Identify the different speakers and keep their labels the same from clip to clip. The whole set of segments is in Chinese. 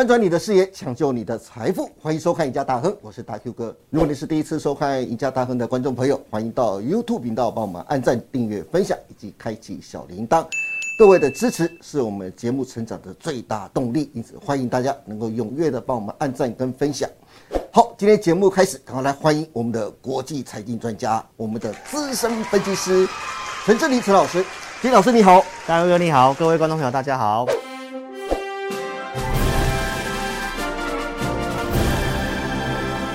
Speaker 1: 翻转你的视野，抢救你的财富，欢迎收看《赢家大亨》，我是大 Q 哥。如果你是第一次收看《赢家大亨》的观众朋友，欢迎到 YouTube 频道帮我们按赞、订阅、分享以及开启小铃铛。各位的支持是我们节目成长的最大动力，因此欢迎大家能够踊跃的帮我们按赞跟分享。好，今天节目开始，赶快来欢迎我们的国际财经专家，我们的资深分析师陈志林陈老师。金老师你好，
Speaker 2: 大哥你好，各位观众朋友大家好。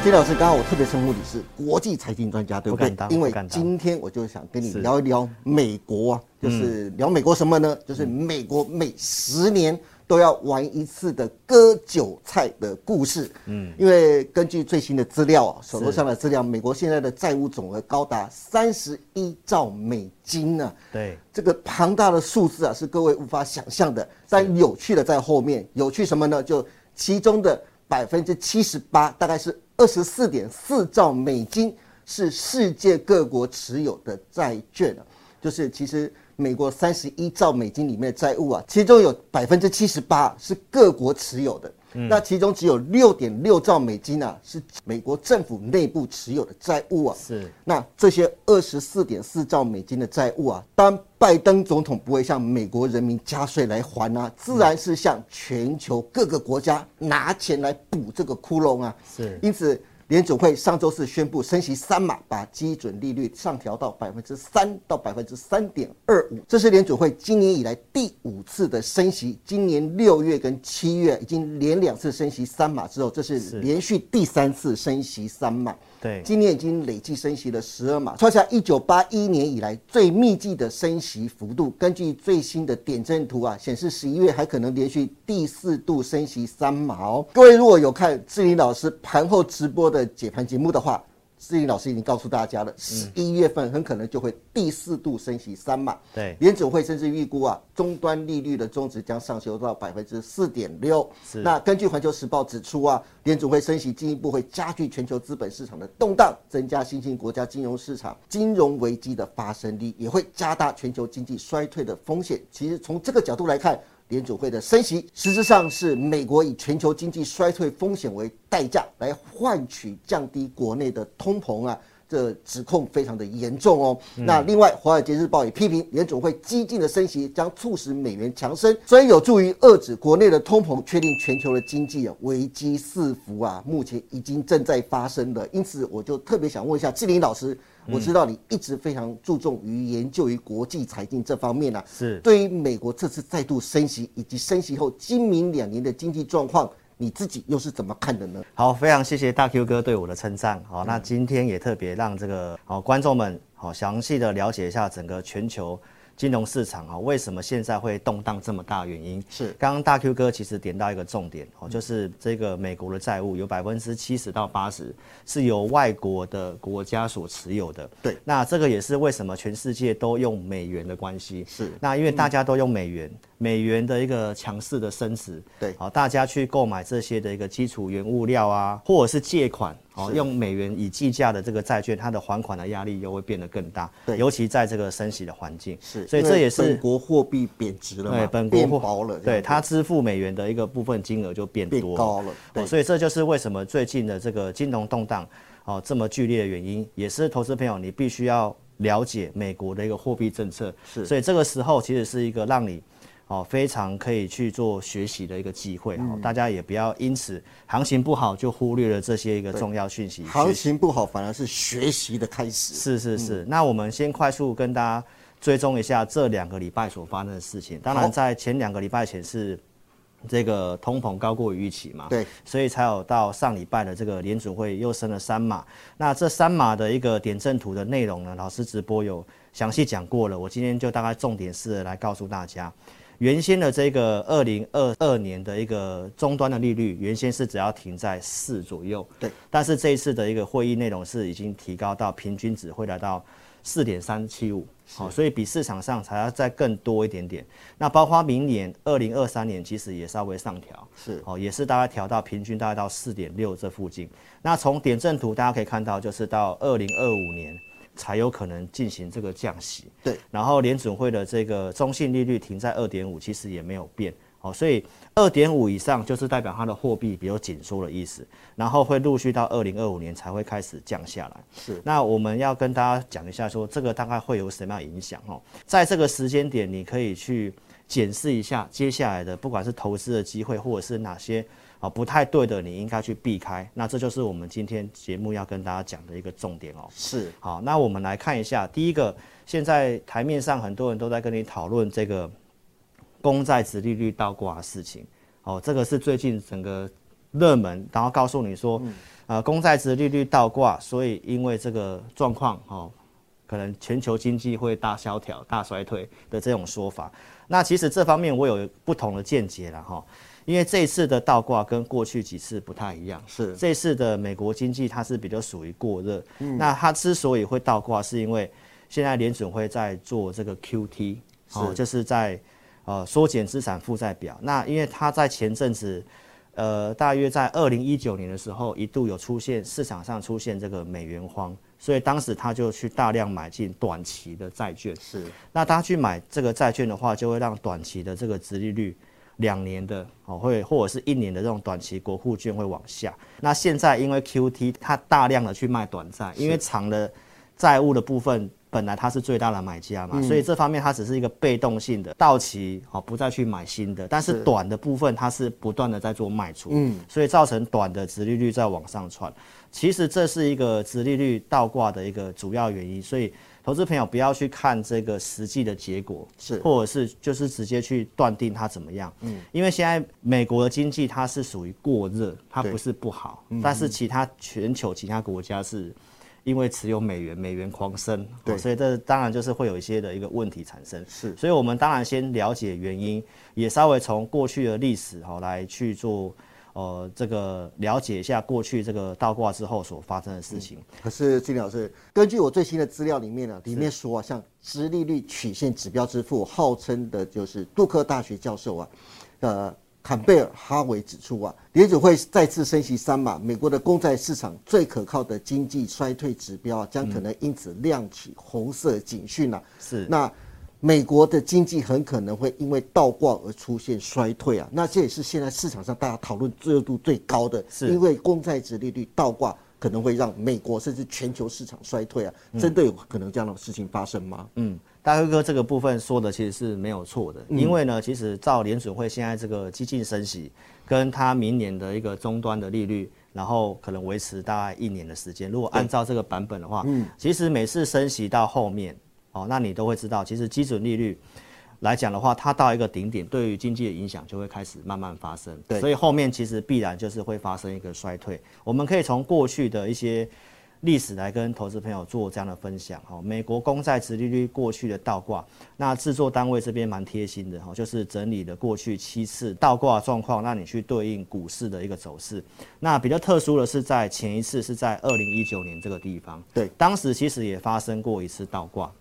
Speaker 1: 金老师，刚刚我特别称呼你是国际财经专家，对不对？
Speaker 2: 不
Speaker 1: 因为今天我就想跟你聊一聊美国啊，就是聊美国什么呢？就是美国每十年都要玩一次的割韭菜的故事。嗯，因为根据最新的资料啊，手头上的资料，美国现在的债务总额高达三十一兆美金呢、
Speaker 2: 对，
Speaker 1: 这个庞大的数字啊，是各位无法想象的。但有趣的在后面，有趣什么呢？就其中的百分之七十八，大概是二十四点四兆美金，是世界各国持有的债券啊。就是其实美国三十一兆美金里面的债务啊，其中有百分之七十八是各国持有的。那其中只有六点六兆美金啊，是美国政府内部持有的债务啊。
Speaker 2: 是
Speaker 1: 那这些二十四点四兆美金的债务啊，当拜登总统不会向美国人民加税来还啊，自然是向全球各个国家拿钱来补这个窟窿啊。
Speaker 2: 是
Speaker 1: 因此，联总会上周四宣布升息三码，把基准利率上调到百分之三到百分之三点二五，这是联总会今年以来第五次的升息。今年六月跟七月已经连两次升息三码之后，这是
Speaker 2: 是
Speaker 1: 连续第三次升息三码。今年已经累计升息了十二码，创下一九八一年以来最密集的升息幅度。根据最新的点阵图啊，显示十一月还可能连续第四度升息三码哦。各位如果有看志林老师盘后直播的解盘节目的话，志林老师已经告诉大家了，十一月份很可能就会第四度升息三码。
Speaker 2: 对，
Speaker 1: 联总会甚至预估啊，终端利率的终值将上修到百分之四点六。
Speaker 2: 是
Speaker 1: 那根据环球时报指出啊，联总会升息进一步会加剧全球资本市场的动荡，增加新兴国家金融市场金融危机的发生率，也会加大全球经济衰退的风险。其实从这个角度来看，联储会的升息实质上是美国以全球经济衰退风险为代价来换取降低国内的通膨啊。这指控非常的严重哦。那另外，《华尔街日报》也批评联总会激进的升息将促使美元强升，所以有助于遏制国内的通膨，确定全球的经济啊危机四伏啊，目前已经正在发生了。因此，我就特别想问一下志林老师，我知道你一直非常注重于研究于国际财经这方面啊，
Speaker 2: 是
Speaker 1: 对于美国这次再度升息以及升息后今明两年的经济状况，你自己又是怎么看的呢？
Speaker 2: 好，非常谢谢大 Q 哥对我的称赞。好，那今天也特别让这个好观众们好详细的了解一下整个全球金融市场啊，为什么现在会动荡这么大？原因
Speaker 1: 是
Speaker 2: 刚刚大 Q 哥其实点到一个重点哦，就是这个美国的债务有百分之七十到八十是由外国的国家所持有的。
Speaker 1: 对
Speaker 2: 那这个也是为什么全世界都用美元的关系。
Speaker 1: 是
Speaker 2: 那因为大家都用美元，美元的一个强势的升值，
Speaker 1: 对
Speaker 2: 好，大家去购买这些的一个基础原物料啊，或者是借款，哦，用美元以计价的这个债券，它的还款的压力又会变得更大，
Speaker 1: 对。
Speaker 2: 尤其在这个升息的环境，
Speaker 1: 是，
Speaker 2: 所以这也是
Speaker 1: 本国货币贬值了嘛，
Speaker 2: 对本国货
Speaker 1: 了，这
Speaker 2: 对它支付美元的一个部分金额就变
Speaker 1: 高了对。
Speaker 2: 哦，所以这就是为什么最近的这个金融动荡哦这么剧烈的原因，也是投资朋友你必须要了解美国的一个货币政策，
Speaker 1: 是。
Speaker 2: 所以这个时候其实是一个让你。哦，非常可以去做学习的一个机会
Speaker 1: 嗯
Speaker 2: 哦，大家也不要因此行情不好就忽略了这些一个重要讯息。
Speaker 1: 行情不好，反而是学习的开始。
Speaker 2: 是是是，那我们先快速跟大家追踪一下这两个礼拜所发生的事情。当然，在前两个礼拜前是这个通膨高过于预期嘛，
Speaker 1: 对，
Speaker 2: 所以才有到上礼拜的这个联准会又升了三码。那这三码的一个点阵图的内容呢，老师直播有详细讲过了，我今天就大概重点式来告诉大家。原先的这个二零二二年的一个终端的利率，原先是只要停在四左右，
Speaker 1: 对。
Speaker 2: 但是这一次的一个会议内容是已经提高到平均值会来到四点三七五，好，所以比市场上还要再更多一点点。那包括明年二零二三年，其实也稍微上调，
Speaker 1: 是
Speaker 2: 哦，也是大概调到平均大概到四点六这附近。那从点阵图大家可以看到，就是到二零二五年才有可能进行这个降息。
Speaker 1: 对，
Speaker 2: 然后联准会的这个中性利率停在二点五，其实也没有变。哦，所以二点五以上就是代表它的货币比较紧缩的意思，然后会陆续到二零二五年才会开始降下来。
Speaker 1: 是，
Speaker 2: 那我们要跟大家讲一下，说这个大概会有什么样影响哦？在这个时间点，你可以去检视一下接下来的，不管是投资的机会，或者是哪些啊不太对的，你应该去避开。那这就是我们今天节目要跟大家讲的一个重点哦。
Speaker 1: 是，
Speaker 2: 好，那我们来看一下，第一个，现在台面上很多人都在跟你讨论这个公债值利率倒挂的事情。哦，这个是最近整个热门，然后告诉你说，呃，公债值利率倒挂，所以因为这个状况，哦，可能全球经济会大萧条、大衰退的这种说法。那其实这方面我有不同的见解了哈，因为这一次的倒挂跟过去几次不太一样，
Speaker 1: 是
Speaker 2: 这次的美国经济它是比较属于过热，那它之所以会倒挂，是因为现在联准会在做这个 QT，哦，就是在。呃，缩减资产负债表。那因为它在前阵子，呃，大约在二零一九年的时候，一度有出现市场上出现这个美元荒，所以当时他就去大量买进短期的债券。
Speaker 1: 是。
Speaker 2: 那他去买这个债券的话，就会让短期的这个殖利率，两年的哦，会或者是一年的这种短期国库券会往下。那现在因为 QT，它大量的去卖短债，因为长的债务的部分。本来它是最大的买家嘛，所以这方面它只是一个被动性的到期，好不再去买新的。但是短的部分它是不断的在做卖出，嗯，所以造成短的殖利率在往上窜。其实这是一个殖利率倒挂的一个主要原因，所以投资朋友不要去看这个实际的结果，
Speaker 1: 是，
Speaker 2: 或者是就是直接去断定它怎么样，嗯，因为现在美国的经济它是属于过热，它不是不好，但是其他全球其他国家是。因为持有美元，美元狂升，
Speaker 1: 对，
Speaker 2: 所以这当然就是会有一些的一个问题产生。
Speaker 1: 是，
Speaker 2: 所以我们当然先了解原因，也稍微从过去的历史哈来去做，呃，这个了解一下过去这个倒挂之后所发生的事情。
Speaker 1: 可是金老师，根据我最新的资料里面呢，里面说啊，像殖利率曲线指标之父，号称的就是杜克大学教授啊，呃。坎贝尔哈维指出啊，联储会再次升息三码，美国的公债市场最可靠的经济衰退指标啊，将可能因此亮起红色警讯啊。
Speaker 2: 是，
Speaker 1: 那美国的经济很可能会因为倒挂而出现衰退啊。那这也是现在市场上大家讨论热度最高的，
Speaker 2: 是
Speaker 1: 因为公债值利率倒挂可能会让美国甚至全球市场衰退啊。真的有可能这样的事情发生吗？
Speaker 2: 嗯。大辉哥，这个部分说的其实是没有错的，因为呢，其实照联准会现在这个激进升息，跟它明年的一个终端的利率，然后可能维持大概一年的时间。如果按照这个版本的话，嗯，其实每次升息到后面，哦，那你都会知道，其实基准利率来讲的话，它到一个顶点，对于经济的影响就会开始慢慢发生。
Speaker 1: 对，
Speaker 2: 所以后面其实必然就是会发生一个衰退。我们可以从过去的一些。历史来跟投资朋友做这样的分享哈，美国公债殖利率过去的倒挂，那制作单位这边蛮贴心的哈，就是整理了过去七次倒挂状况，让你去对应股市的一个走势。那比较特殊的是在前一次是在二零一九年这个地方，
Speaker 1: 对，
Speaker 2: 当时其实也发生过一次倒挂，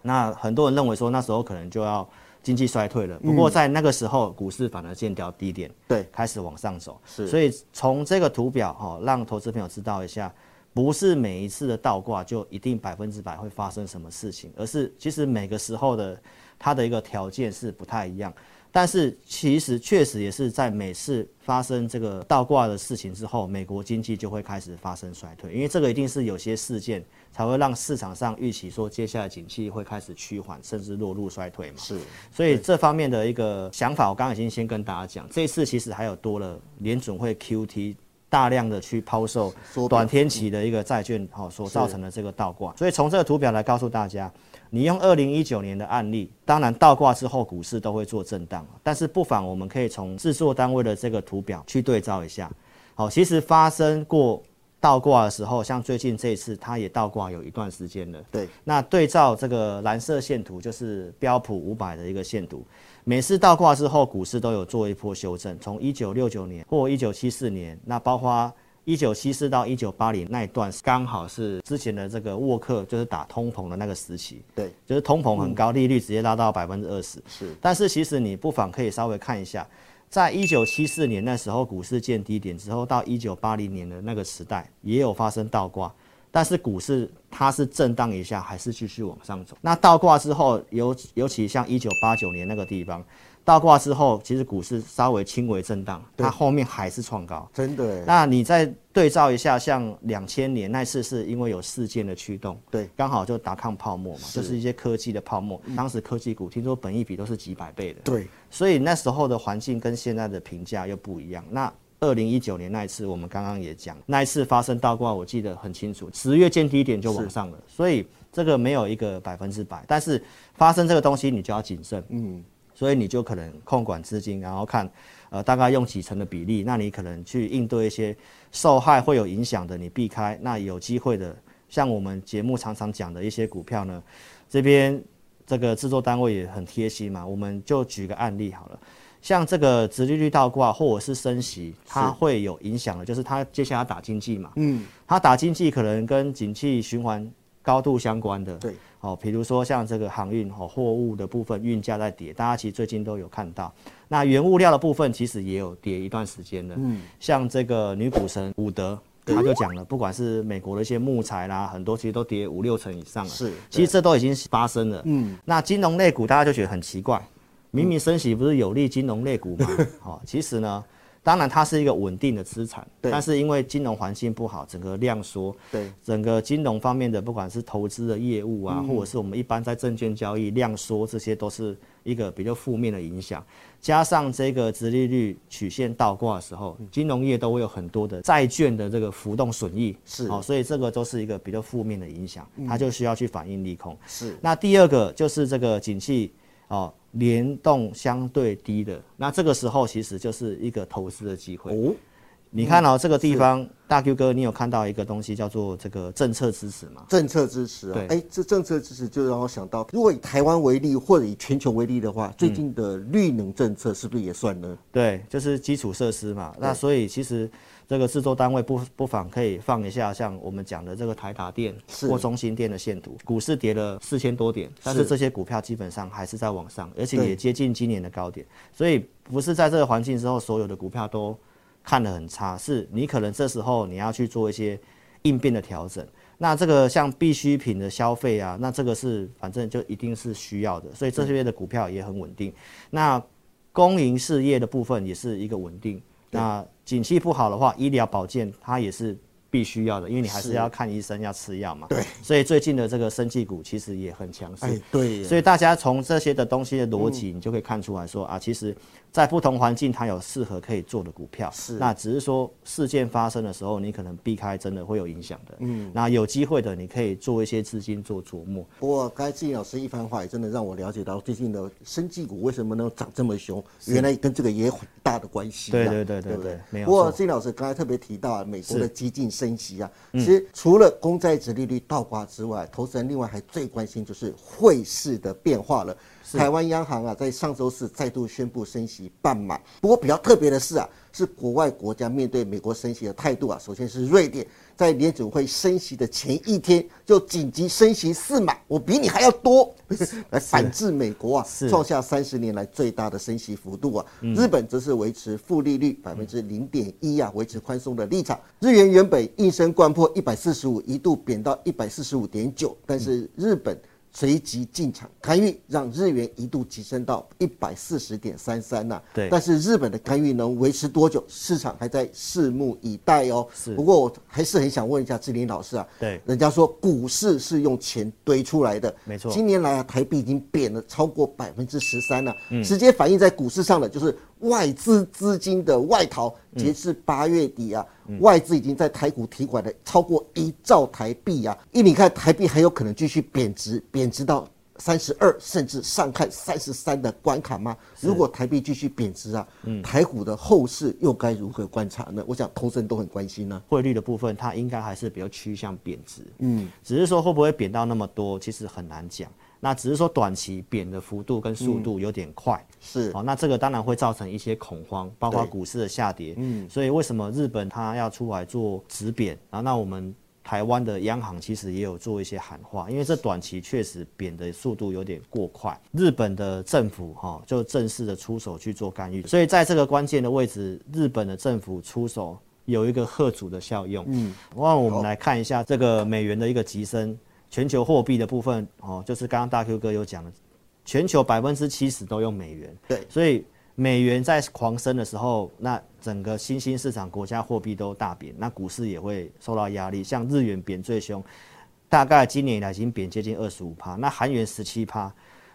Speaker 2: 那很多人认为说那时候可能就要经济衰退了，不过在那个时候股市反而见掉低点，
Speaker 1: 对，
Speaker 2: 开始往上走，
Speaker 1: 是，
Speaker 2: 所以从这个图表哈，让投资朋友知道一下。不是每一次的倒挂就一定百分之百会发生什么事情，而是其实每个时候的它的一个条件是不太一样。但是其实确实也是在每次发生这个倒挂的事情之后，美国经济就会开始发生衰退，因为这个一定是有些事件才会让市场上预期说接下来景气会开始趋缓，甚至落入衰退嘛。
Speaker 1: 是，
Speaker 2: 所以这方面的一个想法，我刚刚已经先跟大家讲，这次其实还有多了联准会 QT。大量的去抛售短天期的一个债券，好，所造成的这个倒挂。所以从这个图表来告诉大家，你用二零一九年的案例，当然倒挂之后股市都会做震荡，但是不妨我们可以从制作单位的这个图表去对照一下。好，其实发生过倒挂的时候，像最近这一次，它也倒挂有一段时间了。
Speaker 1: 对，
Speaker 2: 那对照这个蓝色线图，就是标普五百的一个线图。每次倒挂之后，股市都有做一波修正。从一九六九年或一九七四年，那包括一九七四到一九八零那一段，刚好是之前的这个沃克就是打通膨的那个时期。
Speaker 1: 对，
Speaker 2: 就是通膨很高，利率直接拉到百分之二十。
Speaker 1: 是，
Speaker 2: 但是其实你不妨可以稍微看一下，在一九七四年那时候股市见低点之后，到一九八零年的那个时代，也有发生倒挂。但是股市它是震荡一下，还是继续往上走。那倒挂之后，尤尤其像一九八九年那个地方，倒挂之后，其实股市稍微轻微震荡，它后面还是创高。
Speaker 1: 真的，
Speaker 2: 那你再对照一下，像两千年那次是因为有事件的驱动，
Speaker 1: 对，
Speaker 2: 刚好就打抗泡沫嘛，就是一些科技的泡沫。当时科技股听说本益比都是几百倍的，
Speaker 1: 对，
Speaker 2: 所以那时候的环境跟现在的评价又不一样。那二零一九年那一次，我们刚刚也讲，那一次发生倒挂，我记得很清楚，十月见低点就往上了，所以这个没有一个百分之百，但是发生这个东西你就要谨慎，嗯，所以你就可能控管资金，然后看，呃，大概用几成的比例，那你可能去应对一些受害会有影响的，你避开，那有机会的，像我们节目常常讲的一些股票呢，这边这个制作单位也很贴心嘛，我们就举个案例好了。像这个直利率倒挂或者是升息，它会有影响的，就是它接下来打经济嘛。嗯，它打经济可能跟景气循环高度相关的。
Speaker 1: 对，
Speaker 2: 哦，比如说像这个航运哦，货物的部分运价在跌，大家其实最近都有看到。那原物料的部分其实也有跌一段时间了。嗯，像这个女股神伍德，他就讲了，不管是美国的一些木材啦，很多其实都跌五六成以上了。
Speaker 1: 是，
Speaker 2: 其实这都已经发生了。嗯，那金融类股大家就觉得很奇怪。明明升息不是有利金融类股吗？好，其实呢，当然它是一个稳定的资产，但是因为金融环境不好，整个量缩，
Speaker 1: 对，
Speaker 2: 整个金融方面的不管是投资的业务啊，或者是我们一般在证券交易量缩，这些都是一个比较负面的影响。加上这个殖利率曲线倒挂的时候，金融业都会有很多的债券的这个浮动损益，
Speaker 1: 是，
Speaker 2: 哦，所以这个都是一个比较负面的影响，它就需要去反映利空。
Speaker 1: 是，
Speaker 2: 那第二个就是这个景气。哦，联动相对低的，那这个时候其实就是一个投资的机会。你看哦，这个地方大 Q 哥，你有看到一个东西叫做这个政策支持吗？
Speaker 1: 政策支持啊，哎，这政策支持就让我想到，如果以台湾为例，或者以全球为例的话，最近的绿能政策是不是也算呢？
Speaker 2: 对，就是基础设施嘛。那所以其实。这个制作单位不不妨可以放一下，像我们讲的这个台达电或中心电的线图，股市跌了四千多点，但是这些股票基本上还是在往上，而且也接近今年的高点，所以不是在这个环境之后，所有的股票都看得很差，是你可能这时候你要去做一些应变的调整。那这个像必需品的消费啊，那这个是反正就一定是需要的，所以这些的股票也很稳定。那公营事业的部分也是一个稳定。那景气不好的话，医疗保健它也是必须要的，因为你还是要看医生，要吃药嘛。
Speaker 1: 对。
Speaker 2: 所以最近的这个生技股其实也很强势。
Speaker 1: 对。
Speaker 2: 所以大家从这些的东西的逻辑，你就可以看出来说啊，其实。在不同环境，它有适合可以做的股票。
Speaker 1: 是，
Speaker 2: 那只是说事件发生的时候，你可能避开，真的会有影响的。嗯，那有机会的，你可以做一些资金做琢磨。
Speaker 1: 不过，刚才志颖老师一番话，也真的让我了解到最近的生技股为什么能涨这么凶，原来跟这个也有很大的关系。
Speaker 2: 对对对对对，没有。
Speaker 1: 不过，志颖老师刚才特别提到美国的激进升息啊，其实除了公债值利率倒挂之外，投资人另外还最关心就是汇市的变化了。台湾央行啊，在上周四再度宣布升息半码。不过比较特别的是啊，是国外国家面对美国升息的态度啊。首先是瑞典，在联准会升息的前一天就紧急升息四码，我比你还要多，来反制美国啊，创下三十年来最大的升息幅度啊。日本则是维持负利率百分之零点一啊，维持宽松的立场。日元原本应声贯破一百四十五，一度贬到一百四十五点九，但是日本。随即进场干预，让日元一度提升到一百四十点三三呐。
Speaker 2: 对，
Speaker 1: 但是日本的干预能维持多久？市场还在拭目以待哦。
Speaker 2: 是，
Speaker 1: 不过我还是很想问一下志林老师啊。
Speaker 2: 对，
Speaker 1: 人家说股市是用钱堆出来的，
Speaker 2: 没错。
Speaker 1: 今年来啊，台币已经贬了超过百分之十三了，直接反映在股市上的就是外资资金的外逃。截至八月底啊，外资已经在台股提款了超过一兆台币啊！一你看台币很有可能继续贬值，贬值到三十二，甚至上看三十三的关卡吗？如果台币继续贬值啊，台股的后市又该如何观察呢？我想投资人都很关心呢。
Speaker 2: 汇率的部分，它应该还是比较趋向贬值，嗯，只是说会不会贬到那么多，其实很难讲。那只是说短期贬的幅度跟速度有点快，
Speaker 1: 是
Speaker 2: 哦，那这个当然会造成一些恐慌，包括股市的下跌。嗯，所以为什么日本它要出来做止贬啊？那我们台湾的央行其实也有做一些喊话，因为这短期确实贬的速度有点过快，日本的政府哈就正式的出手去做干预，所以在这个关键的位置，日本的政府出手有一个贺主的效用。嗯，那我们来看一下这个美元的一个急升。全球货币的部分哦，就是刚刚大 Q 哥有讲的，全球百分之七十都用美元，
Speaker 1: 对，
Speaker 2: 所以美元在狂升的时候，那整个新兴市场国家货币都大贬，那股市也会受到压力。像日元贬最凶，大概今年以来已经贬接近二十五趴，那韩元十七趴。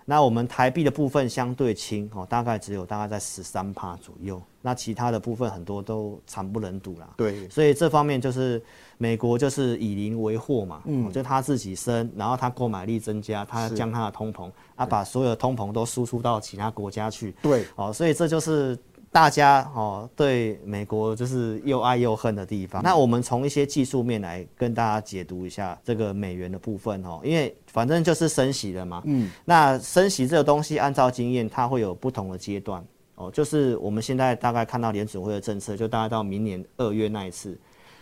Speaker 2: 那我们台币的部分相对轻哦，大概只有大概在十三帕左右。那其他的部分很多都惨不忍睹啦。
Speaker 1: 对，
Speaker 2: 所以这方面就是美国就是以邻为祸嘛，嗯，就他自己升，然后他购买力增加，他将他的通膨，啊，把所有的通膨都输出到其他国家去。
Speaker 1: 对，
Speaker 2: 哦，所以这就是。大家哦，对美国就是又爱又恨的地方。那我们从一些技术面来跟大家解读一下这个美元的部分哦，因为反正就是升息了嘛。嗯。那升息这个东西，按照经验，它会有不同的阶段哦。就是我们现在大概看到联储会的政策，就大概到明年二月那一次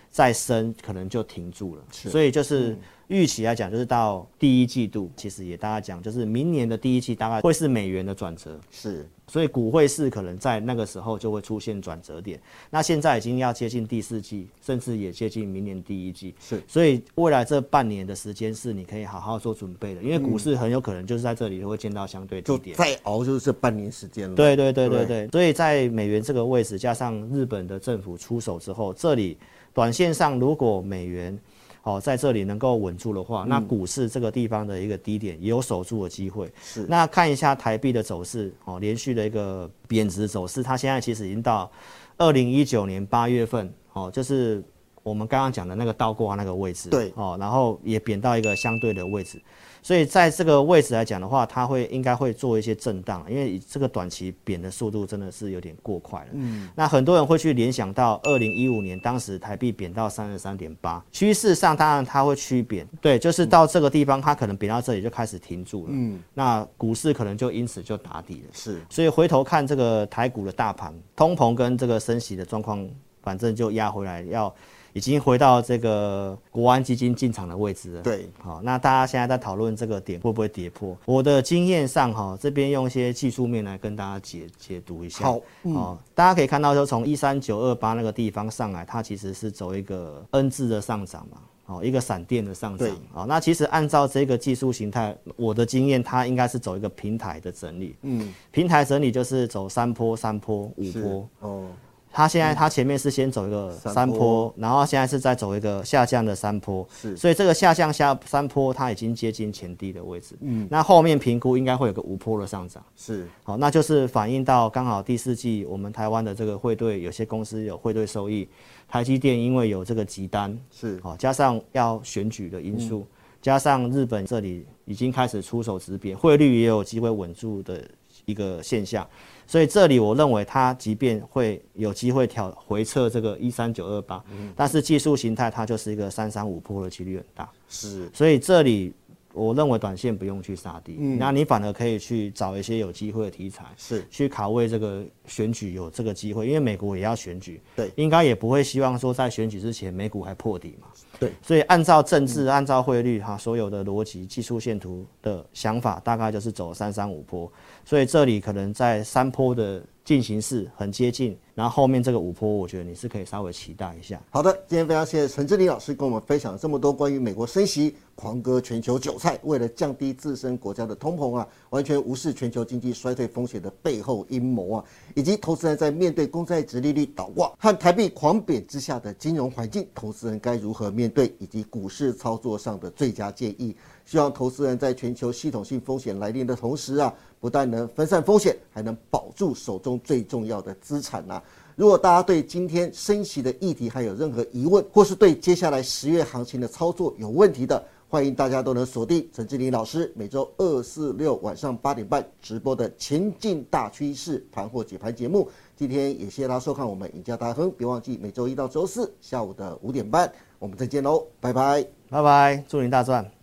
Speaker 2: 再升，可能就停住了。是。所以就是预期来讲，就是到第一季度，其实也大家讲，就是明年的第一季大概会是美元的转折。
Speaker 1: 是。
Speaker 2: 所以股汇市可能在那个时候就会出现转折点。那现在已经要接近第四季，甚至也接近明年第一季。
Speaker 1: 是，
Speaker 2: 所以未来这半年的时间是你可以好好做准备的，因为股市很有可能就是在这里会见到相对低点。
Speaker 1: 再熬就是这半年时间了。
Speaker 2: 对对对对对。所以在美元这个位置，加上日本的政府出手之后，这里短线上如果美元。哦，在这里能够稳住的话，那股市这个地方的一个低点也有守住的机会。
Speaker 1: 是，
Speaker 2: 那看一下台币的走势，哦，连续的一个贬值走势，它现在其实已经到二零一九年八月份，哦，就是我们刚刚讲的那个倒挂那个位置。
Speaker 1: 对，
Speaker 2: 哦，然后也贬到一个相对的位置。所以在这个位置来讲的话，它会应该会做一些震荡，因为这个短期贬的速度真的是有点过快了。嗯，那很多人会去联想到二零一五年当时台币贬到三十三点八，趋势上当然它会趋贬，对，就是到这个地方它可能贬到这里就开始停住了。嗯，那股市可能就因此就打底了。
Speaker 1: 是，
Speaker 2: 所以回头看这个台股的大盘，通膨跟这个升息的状况，反正就压回来要。已经回到这个国安基金进场的位置了。
Speaker 1: 对，
Speaker 2: 好，那大家现在在讨论这个点会不会跌破？我的经验上，哈，这边用一些技术面来跟大家解解读一下。
Speaker 1: 好，
Speaker 2: 哦，大家可以看到，说从一三九二八那个地方上来，它其实是走一个 N 字的上涨嘛，哦，一个闪电的上涨。哦，那其实按照这个技术形态，我的经验，它应该是走一个平台的整理。嗯，平台整理就是走三波、三波、五波。哦。它现在它前面是先走一个山坡，然后现在是在走一个下降的山坡，
Speaker 1: 是，
Speaker 2: 所以这个下降下山坡它已经接近前低的位置，嗯，那后面评估应该会有个无坡的上涨，
Speaker 1: 是，
Speaker 2: 好，那就是反映到刚好第四季我们台湾的这个汇兑有些公司有汇兑收益，台积电因为有这个急单，
Speaker 1: 是，
Speaker 2: 好，加上要选举的因素，加上日本这里已经开始出手直贬，汇率也有机会稳住的一个现象。所以这里我认为它即便会有机会调回撤这个一三九二八，但是技术形态它就是一个三三五破的几率很大。
Speaker 1: 是，
Speaker 2: 所以这里我认为短线不用去杀低，那你反而可以去找一些有机会的题材，
Speaker 1: 是
Speaker 2: 去卡位这个选举有这个机会，因为美国也要选举，
Speaker 1: 对，
Speaker 2: 应该也不会希望说在选举之前美股还破底嘛。
Speaker 1: 对，
Speaker 2: 所以按照政治、按照汇率哈，所有的逻辑、技术线图的想法，大概就是走三三五坡。所以这里可能在山坡的进行式很接近，然后后面这个五坡，我觉得你是可以稍微期待一下。
Speaker 1: 好的，今天非常谢谢陈志林老师跟我们分享了这么多关于美国升息狂割全球韭菜，为了降低自身国家的通膨啊，完全无视全球经济衰退风险的背后阴谋啊，以及投资人在面对公债值利率倒挂和台币狂贬之下的金融环境，投资人该如何面对，以及股市操作上的最佳建议。希望投资人在全球系统性风险来临的同时啊，不但能分散风险，还能保住手中最重要的资产呐。如果大家对今天升息的议题还有任何疑问，或是对接下来十月行情的操作有问题的，欢迎大家都能锁定陈志林老师每周二、四、六晚上八点半直播的《前进大趋势盘货解盘》节目。今天也谢谢大家收看我们赢家大亨，别忘记每周一到周四下午的五点半，我们再见喽，拜拜，
Speaker 2: 拜拜，祝您大赚。